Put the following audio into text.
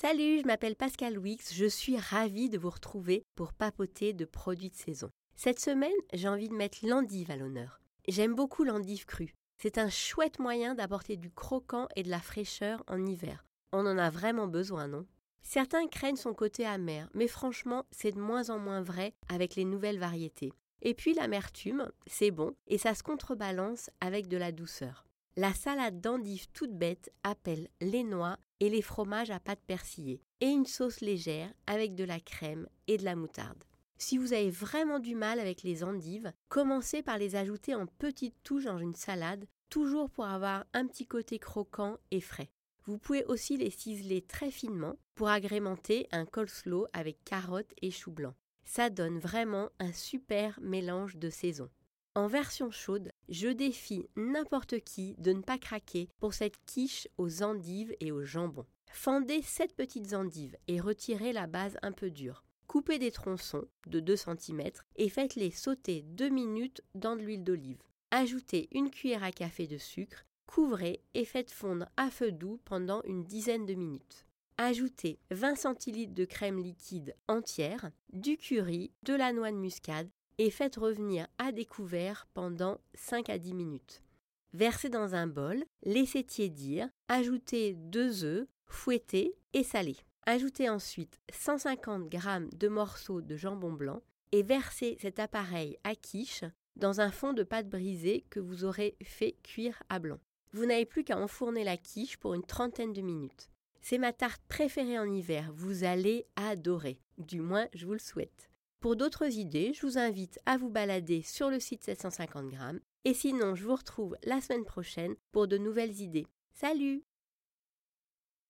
Salut, je m'appelle Pascal Wix, je suis ravie de vous retrouver pour papoter de produits de saison. Cette semaine, j'ai envie de mettre l'endive à l'honneur. J'aime beaucoup l'endive crue. C'est un chouette moyen d'apporter du croquant et de la fraîcheur en hiver. On en a vraiment besoin, non? Certains craignent son côté amer, mais franchement, c'est de moins en moins vrai avec les nouvelles variétés. Et puis l'amertume, c'est bon, et ça se contrebalance avec de la douceur. La salade d'endive toute bête appelle les noix et les fromages à pâte persillée, et une sauce légère avec de la crème et de la moutarde. Si vous avez vraiment du mal avec les endives, commencez par les ajouter en petites touches dans une salade, toujours pour avoir un petit côté croquant et frais. Vous pouvez aussi les ciseler très finement pour agrémenter un coleslaw avec carottes et choux blancs. Ça donne vraiment un super mélange de saison. En version chaude, je défie n'importe qui de ne pas craquer pour cette quiche aux endives et au jambon. Fendez 7 petites endives et retirez la base un peu dure. Coupez des tronçons de 2 cm et faites-les sauter 2 minutes dans de l'huile d'olive. Ajoutez une cuillère à café de sucre, couvrez et faites fondre à feu doux pendant une dizaine de minutes. Ajoutez 20 cl de crème liquide entière, du curry, de la noix de muscade et faites revenir à découvert pendant 5 à 10 minutes. Versez dans un bol, laissez tiédir, ajoutez 2 œufs, fouettez et salez. Ajoutez ensuite 150 g de morceaux de jambon blanc et versez cet appareil à quiche dans un fond de pâte brisée que vous aurez fait cuire à blanc. Vous n'avez plus qu'à enfourner la quiche pour une trentaine de minutes. C'est ma tarte préférée en hiver, vous allez adorer. Du moins, je vous le souhaite. Pour d'autres idées, je vous invite à vous balader sur le site 750 grammes. Et sinon, je vous retrouve la semaine prochaine pour de nouvelles idées. Salut